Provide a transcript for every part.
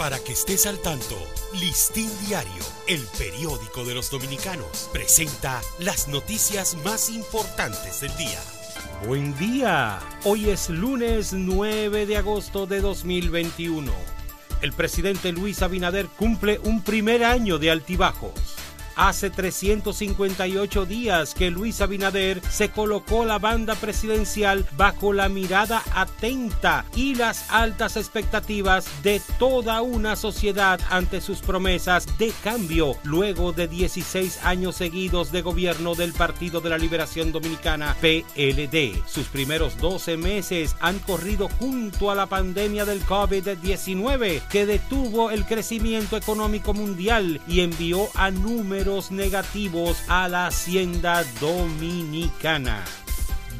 Para que estés al tanto, Listín Diario, el periódico de los dominicanos, presenta las noticias más importantes del día. Buen día, hoy es lunes 9 de agosto de 2021. El presidente Luis Abinader cumple un primer año de altibajos. Hace 358 días que Luis Abinader se colocó la banda presidencial bajo la mirada atenta y las altas expectativas de toda una sociedad ante sus promesas de cambio luego de 16 años seguidos de gobierno del Partido de la Liberación Dominicana PLD. Sus primeros 12 meses han corrido junto a la pandemia del COVID-19 que detuvo el crecimiento económico mundial y envió a números negativos a la hacienda dominicana.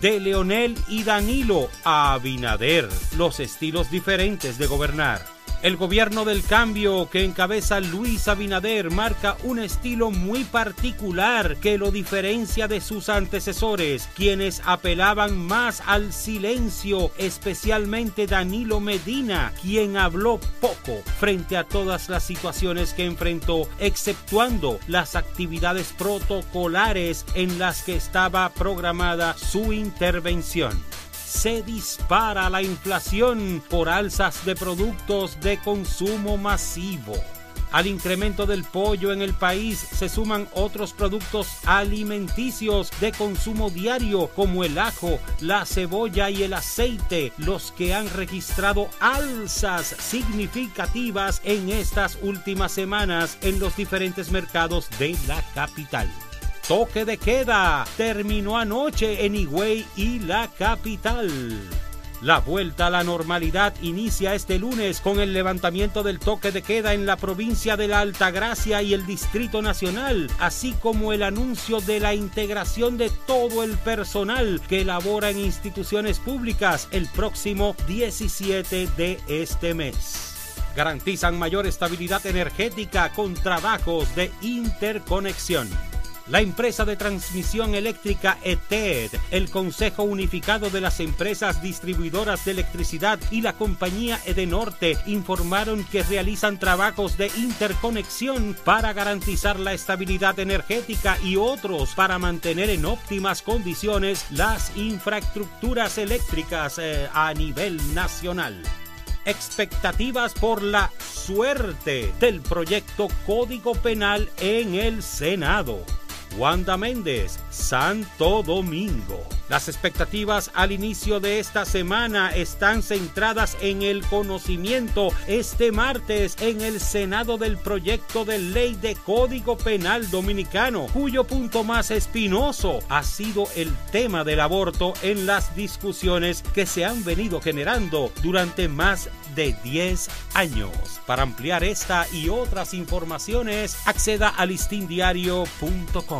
De Leonel y Danilo a Abinader, los estilos diferentes de gobernar. El gobierno del cambio que encabeza Luis Abinader marca un estilo muy particular que lo diferencia de sus antecesores, quienes apelaban más al silencio, especialmente Danilo Medina, quien habló poco frente a todas las situaciones que enfrentó, exceptuando las actividades protocolares en las que estaba programada su intervención se dispara la inflación por alzas de productos de consumo masivo. Al incremento del pollo en el país se suman otros productos alimenticios de consumo diario como el ajo, la cebolla y el aceite, los que han registrado alzas significativas en estas últimas semanas en los diferentes mercados de la capital toque de queda terminó anoche en Higüey y la capital. La vuelta a la normalidad inicia este lunes con el levantamiento del toque de queda en la provincia de la Altagracia y el Distrito Nacional, así como el anuncio de la integración de todo el personal que labora en instituciones públicas el próximo 17 de este mes. Garantizan mayor estabilidad energética con trabajos de interconexión la empresa de transmisión eléctrica ETED, el Consejo Unificado de las Empresas Distribuidoras de Electricidad y la compañía Edenorte informaron que realizan trabajos de interconexión para garantizar la estabilidad energética y otros para mantener en óptimas condiciones las infraestructuras eléctricas eh, a nivel nacional expectativas por la suerte del proyecto Código Penal en el Senado. Wanda Méndez, Santo Domingo. Las expectativas al inicio de esta semana están centradas en el conocimiento este martes en el Senado del proyecto de ley de Código Penal Dominicano, cuyo punto más espinoso ha sido el tema del aborto en las discusiones que se han venido generando durante más de 10 años. Para ampliar esta y otras informaciones, acceda a listindiario.com.